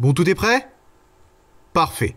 Bon, tout est prêt? Parfait.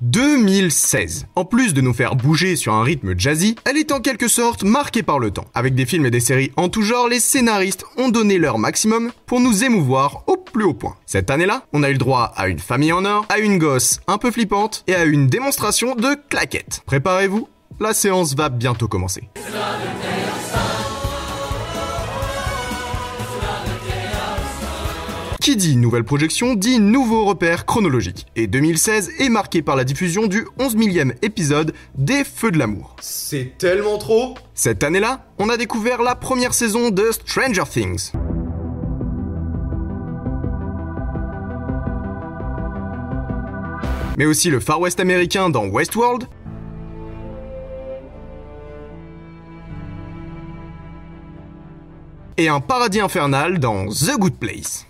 2016. En plus de nous faire bouger sur un rythme jazzy, elle est en quelque sorte marquée par le temps. Avec des films et des séries en tout genre, les scénaristes ont donné leur maximum pour nous émouvoir au plus haut point. Cette année-là, on a eu le droit à une famille en or, à une gosse un peu flippante et à une démonstration de claquettes. Préparez-vous, la séance va bientôt commencer. Qui dit nouvelle projection dit nouveau repère chronologique. Et 2016 est marqué par la diffusion du 11 millième épisode des Feux de l'amour. C'est tellement trop Cette année-là, on a découvert la première saison de Stranger Things. Mais aussi le Far West américain dans Westworld, et un paradis infernal dans The Good Place.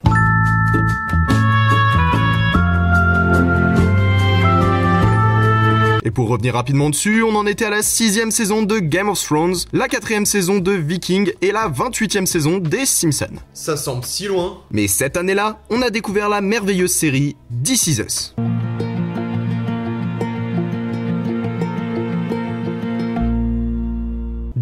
Et pour revenir rapidement dessus, on en était à la sixième saison de Game of Thrones, la quatrième saison de Viking et la 28e saison des Simpsons. Ça semble si loin. Mais cette année-là, on a découvert la merveilleuse série This Is Us.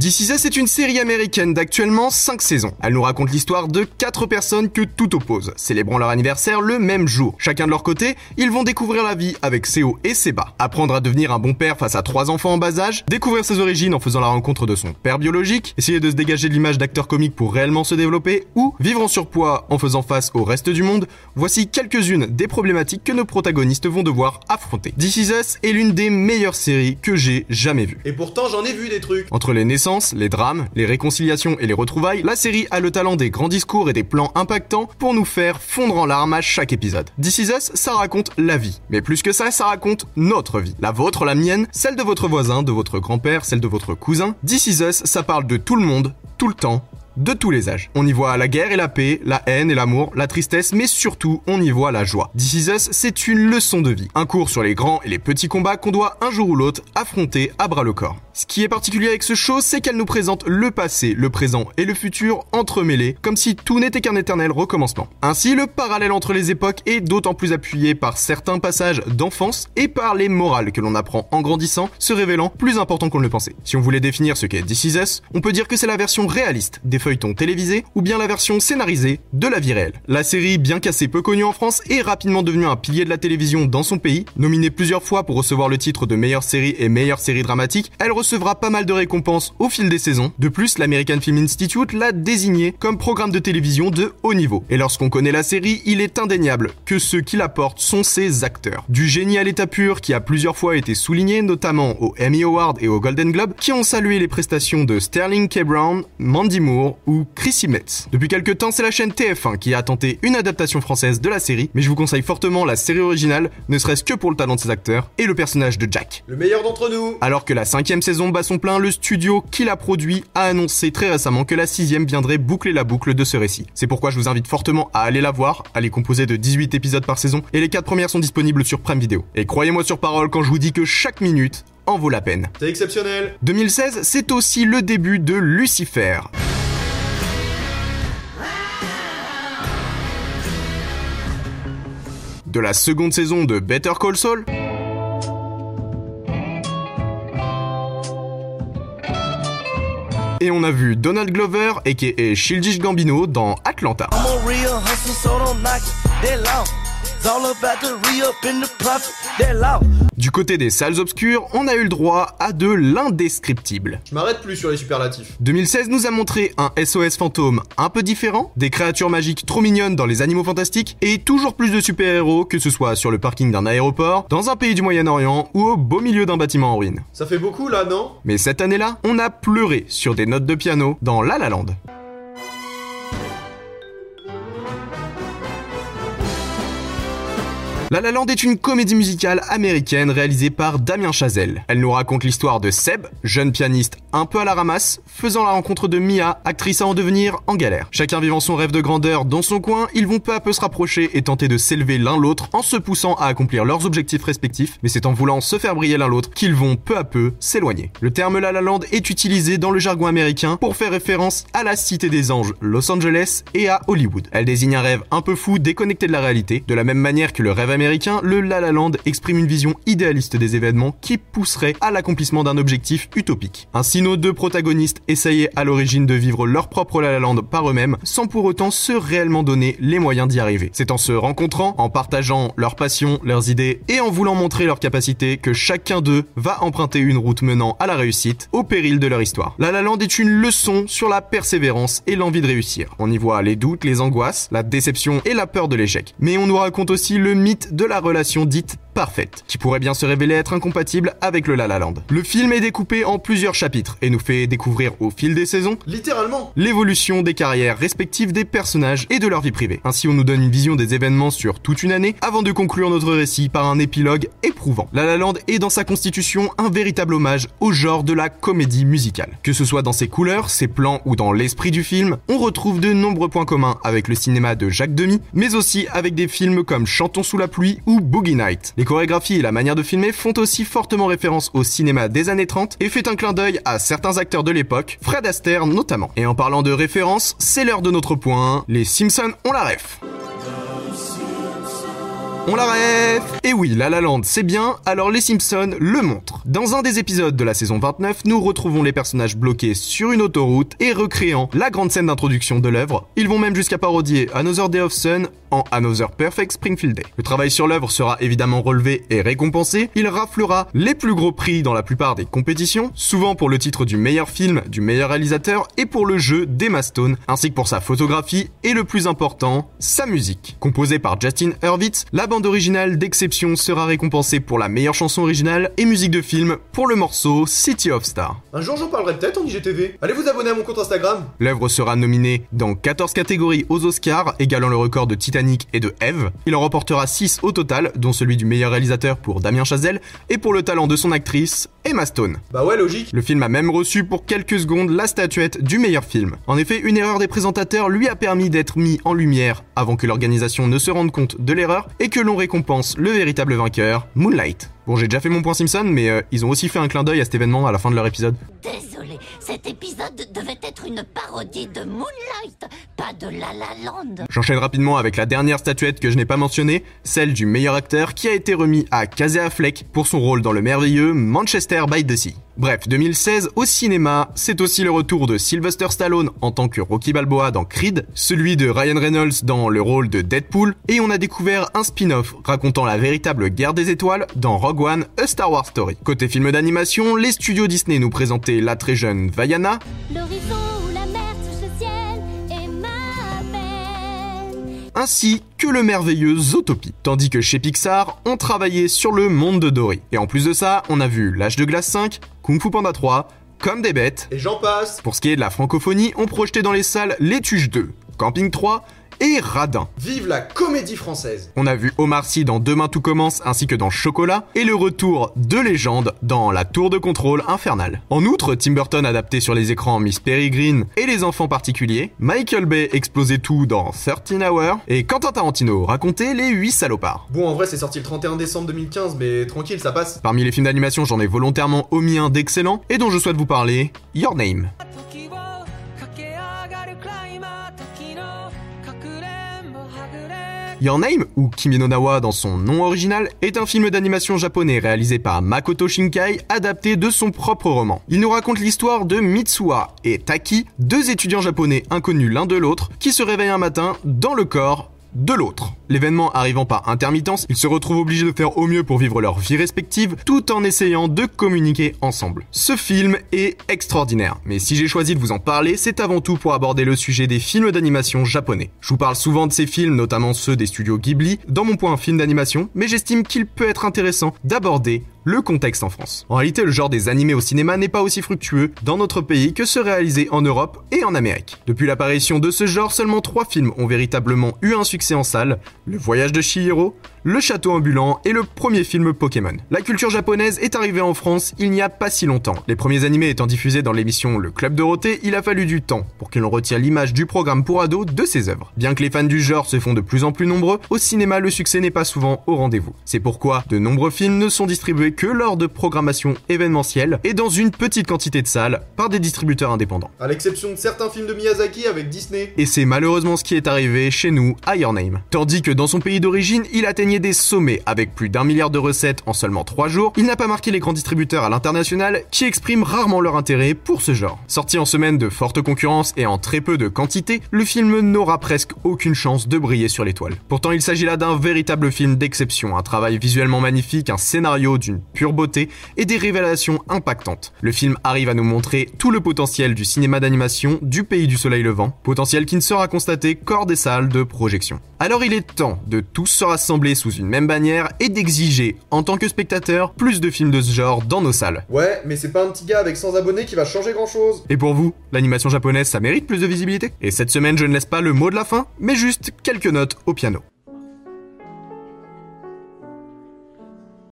This Is Us est une série américaine d'actuellement 5 saisons. Elle nous raconte l'histoire de 4 personnes que tout oppose, célébrant leur anniversaire le même jour. Chacun de leur côté, ils vont découvrir la vie avec ses hauts et ses bas. Apprendre à devenir un bon père face à 3 enfants en bas âge, découvrir ses origines en faisant la rencontre de son père biologique, essayer de se dégager de l'image d'acteur comique pour réellement se développer, ou vivre en surpoids en faisant face au reste du monde, voici quelques-unes des problématiques que nos protagonistes vont devoir affronter. This Is Us est l'une des meilleures séries que j'ai jamais vues. Et pourtant j'en ai vu des trucs. Entre les naissances, les drames, les réconciliations et les retrouvailles, la série a le talent des grands discours et des plans impactants pour nous faire fondre en larmes à chaque épisode. This Is Us, ça raconte la vie. Mais plus que ça, ça raconte notre vie. La vôtre, la mienne, celle de votre voisin, de votre grand-père, celle de votre cousin. This Is Us, ça parle de tout le monde, tout le temps, de tous les âges. On y voit la guerre et la paix, la haine et l'amour, la tristesse, mais surtout on y voit la joie. This Is Us, c'est une leçon de vie. Un cours sur les grands et les petits combats qu'on doit un jour ou l'autre affronter à bras le corps. Ce qui est particulier avec ce show, c'est qu'elle nous présente le passé, le présent et le futur entremêlés, comme si tout n'était qu'un éternel recommencement. Ainsi, le parallèle entre les époques est d'autant plus appuyé par certains passages d'enfance et par les morales que l'on apprend en grandissant, se révélant plus importants qu'on ne le pensait. Si on voulait définir ce qu'est This on peut dire que c'est la version réaliste des feuilletons télévisés ou bien la version scénarisée de la vie réelle. La série, bien qu'assez peu connue en France, est rapidement devenue un pilier de la télévision dans son pays. Nominée plusieurs fois pour recevoir le titre de meilleure série et meilleure série dramatique, elle recevra pas mal de récompenses au fil des saisons. De plus, l'American Film Institute l'a désigné comme programme de télévision de haut niveau. Et lorsqu'on connaît la série, il est indéniable que ceux qui la portent sont ses acteurs. Du génie à l'état pur qui a plusieurs fois été souligné, notamment au Emmy Award et au Golden Globe, qui ont salué les prestations de Sterling K. Brown, Mandy Moore ou Chrissy Metz. Depuis quelques temps, c'est la chaîne TF1 qui a tenté une adaptation française de la série, mais je vous conseille fortement la série originale, ne serait-ce que pour le talent de ses acteurs et le personnage de Jack. Le meilleur d'entre nous Alors que la cinquième saison bat son plein, le studio qui l'a produit a annoncé très récemment que la sixième viendrait boucler la boucle de ce récit. C'est pourquoi je vous invite fortement à aller la voir, elle est composée de 18 épisodes par saison, et les 4 premières sont disponibles sur Prime Video. Et croyez-moi sur parole quand je vous dis que chaque minute en vaut la peine. C'est exceptionnel 2016, c'est aussi le début de Lucifer. De la seconde saison de Better Call Saul. Et on a vu Donald Glover, aka Childish Gambino, dans Atlanta. Du côté des salles obscures, on a eu le droit à de l'indescriptible. Je m'arrête plus sur les superlatifs. 2016 nous a montré un SOS fantôme un peu différent, des créatures magiques trop mignonnes dans les animaux fantastiques, et toujours plus de super-héros, que ce soit sur le parking d'un aéroport, dans un pays du Moyen-Orient ou au beau milieu d'un bâtiment en ruine. Ça fait beaucoup là, non? Mais cette année-là, on a pleuré sur des notes de piano dans La La Land. La La Land est une comédie musicale américaine réalisée par Damien Chazelle. Elle nous raconte l'histoire de Seb, jeune pianiste un peu à la ramasse, faisant la rencontre de Mia, actrice à en devenir en galère. Chacun vivant son rêve de grandeur dans son coin, ils vont peu à peu se rapprocher et tenter de s'élever l'un l'autre en se poussant à accomplir leurs objectifs respectifs, mais c'est en voulant se faire briller l'un l'autre qu'ils vont peu à peu s'éloigner. Le terme La La Land est utilisé dans le jargon américain pour faire référence à la cité des anges Los Angeles et à Hollywood. Elle désigne un rêve un peu fou déconnecté de la réalité. De la même manière que le rêve américain, le La La Land exprime une vision idéaliste des événements qui pousserait à l'accomplissement d'un objectif utopique. Ainsi, nos deux protagonistes essayaient à l'origine de vivre leur propre La La Land par eux-mêmes, sans pour autant se réellement donner les moyens d'y arriver. C'est en se rencontrant, en partageant leurs passions, leurs idées et en voulant montrer leurs capacités que chacun d'eux va emprunter une route menant à la réussite au péril de leur histoire. La La Land est une leçon sur la persévérance et l'envie de réussir. On y voit les doutes, les angoisses, la déception et la peur de l'échec. Mais on nous raconte aussi le mythe de la relation dite parfaite, qui pourrait bien se révéler être incompatible avec le La La Land. Le film est découpé en plusieurs chapitres et nous fait découvrir au fil des saisons Littéralement. l'évolution des carrières respectives des personnages et de leur vie privée. Ainsi, on nous donne une vision des événements sur toute une année avant de conclure notre récit par un épilogue éprouvant. La La Land est dans sa constitution un véritable hommage au genre de la comédie musicale. Que ce soit dans ses couleurs, ses plans ou dans l'esprit du film, on retrouve de nombreux points communs avec le cinéma de Jacques Demy, mais aussi avec des films comme Chantons sous la pluie ou Boogie Night. Les chorégraphies et la manière de filmer font aussi fortement référence au cinéma des années 30 et fait un clin d'œil à certains acteurs de l'époque, Fred Astaire notamment. Et en parlant de référence, c'est l'heure de notre point, les Simpsons ont la ref. On la ref Et oui, La La Land c'est bien, alors les Simpsons le montrent. Dans un des épisodes de la saison 29, nous retrouvons les personnages bloqués sur une autoroute et recréant la grande scène d'introduction de l'œuvre. Ils vont même jusqu'à parodier Another Day of Sun en Another Perfect Springfield Day. Le travail sur l'œuvre sera évidemment relevé et récompensé. Il raflera les plus gros prix dans la plupart des compétitions, souvent pour le titre du meilleur film, du meilleur réalisateur et pour le jeu d'Emma Stone, ainsi que pour sa photographie et le plus important, sa musique. Composée par Justin Hurwitz, la bande originale d'exception sera récompensée pour la meilleure chanson originale et musique de film pour le morceau City of Stars. Un jour j'en parlerai peut-être en IGTV. Allez vous abonner à mon compte Instagram. L'œuvre sera nominée dans 14 catégories aux Oscars, égalant le record de Titanic et de Eve. Il en remportera 6 au total, dont celui du meilleur réalisateur pour Damien Chazelle et pour le talent de son actrice, Emma Stone. Bah ouais, logique. Le film a même reçu pour quelques secondes la statuette du meilleur film. En effet, une erreur des présentateurs lui a permis d'être mis en lumière avant que l'organisation ne se rende compte de l'erreur et que l'on récompense le véritable vainqueur, Moonlight. Bon, j'ai déjà fait mon point Simpson, mais euh, ils ont aussi fait un clin d'œil à cet événement à la fin de leur épisode. Désolé, cet épisode devait être une parodie de Moonlight, pas de La La Land. J'enchaîne rapidement avec la dernière statuette que je n'ai pas mentionnée, celle du meilleur acteur qui a été remis à Casey Affleck pour son rôle dans le merveilleux Manchester by the Sea. Bref, 2016 au cinéma, c'est aussi le retour de Sylvester Stallone en tant que Rocky Balboa dans Creed, celui de Ryan Reynolds dans le rôle de Deadpool, et on a découvert un spin-off racontant la véritable guerre des étoiles dans Rogue One, A Star Wars Story. Côté film d'animation, les studios Disney nous présentaient la très jeune Vaiana, ainsi que le merveilleux Zootopie. Tandis que chez Pixar, on travaillait sur le monde de Dory. Et en plus de ça, on a vu L'âge de glace 5, Kung Fu Panda 3, Comme des bêtes. Et j'en passe. Pour ce qui est de la francophonie, on projetait dans les salles Les Tuches 2, Camping 3 et Radin. Vive la comédie française. On a vu Omar Sy dans Demain tout commence ainsi que dans Chocolat et le retour de légende dans La Tour de contrôle infernale. En outre, Tim Burton adapté sur les écrans Miss Peregrine et Les enfants particuliers, Michael Bay explosait tout dans 13 Hours et Quentin Tarantino racontait Les 8 salopards. Bon, en vrai, c'est sorti le 31 décembre 2015, mais tranquille, ça passe. Parmi les films d'animation, j'en ai volontairement omis un d'excellent et dont je souhaite vous parler, Your Name. Your Name, ou Kimi no Nawa dans son nom original, est un film d'animation japonais réalisé par Makoto Shinkai, adapté de son propre roman. Il nous raconte l'histoire de Mitsuha et Taki, deux étudiants japonais inconnus l'un de l'autre, qui se réveillent un matin dans le corps de l'autre. L'événement arrivant par intermittence, ils se retrouvent obligés de faire au mieux pour vivre leur vie respective, tout en essayant de communiquer ensemble. Ce film est extraordinaire, mais si j'ai choisi de vous en parler, c'est avant tout pour aborder le sujet des films d'animation japonais. Je vous parle souvent de ces films, notamment ceux des studios Ghibli, dans mon point film d'animation, mais j'estime qu'il peut être intéressant d'aborder le contexte en France. En réalité, le genre des animés au cinéma n'est pas aussi fructueux dans notre pays que ceux réalisés en Europe et en Amérique. Depuis l'apparition de ce genre, seulement trois films ont véritablement eu un succès en salle, Le Voyage de Chihiro, Le Château ambulant est le premier film Pokémon. La culture japonaise est arrivée en France il n'y a pas si longtemps. Les premiers animés étant diffusés dans l'émission Le Club Dorothée, il a fallu du temps pour que l'on retire l'image du programme pour ados de ces œuvres. Bien que les fans du genre se font de plus en plus nombreux, au cinéma le succès n'est pas souvent au rendez-vous. C'est pourquoi de nombreux films ne sont distribués que lors de programmations événementielles et dans une petite quantité de salles par des distributeurs indépendants. À l'exception de certains films de Miyazaki avec Disney. Et c'est malheureusement ce qui est arrivé chez nous à Your Name. Tandis que dans son pays d'origine, il atteignait des sommets avec plus d'un milliard de recettes en seulement 3 jours, il n'a pas marqué les grands distributeurs à l'international qui expriment rarement leur intérêt pour ce genre. Sorti en semaine de forte concurrence et en très peu de quantité, le film n'aura presque aucune chance de briller sur l'étoile. Pourtant, il s'agit là d'un véritable film d'exception, un travail visuellement magnifique, un scénario d'une pure beauté et des révélations impactantes. Le film arrive à nous montrer tout le potentiel du cinéma d'animation du pays du soleil levant, potentiel qui ne sera constaté qu'hors des salles de projection. Alors il est temps de tous se rassembler sous une même bannière et d'exiger, en tant que spectateur, plus de films de ce genre dans nos salles. Ouais, mais c'est pas un petit gars avec 100 abonnés qui va changer grand chose. Et pour vous, l'animation japonaise, ça mérite plus de visibilité Et cette semaine, je ne laisse pas le mot de la fin, mais juste quelques notes au piano.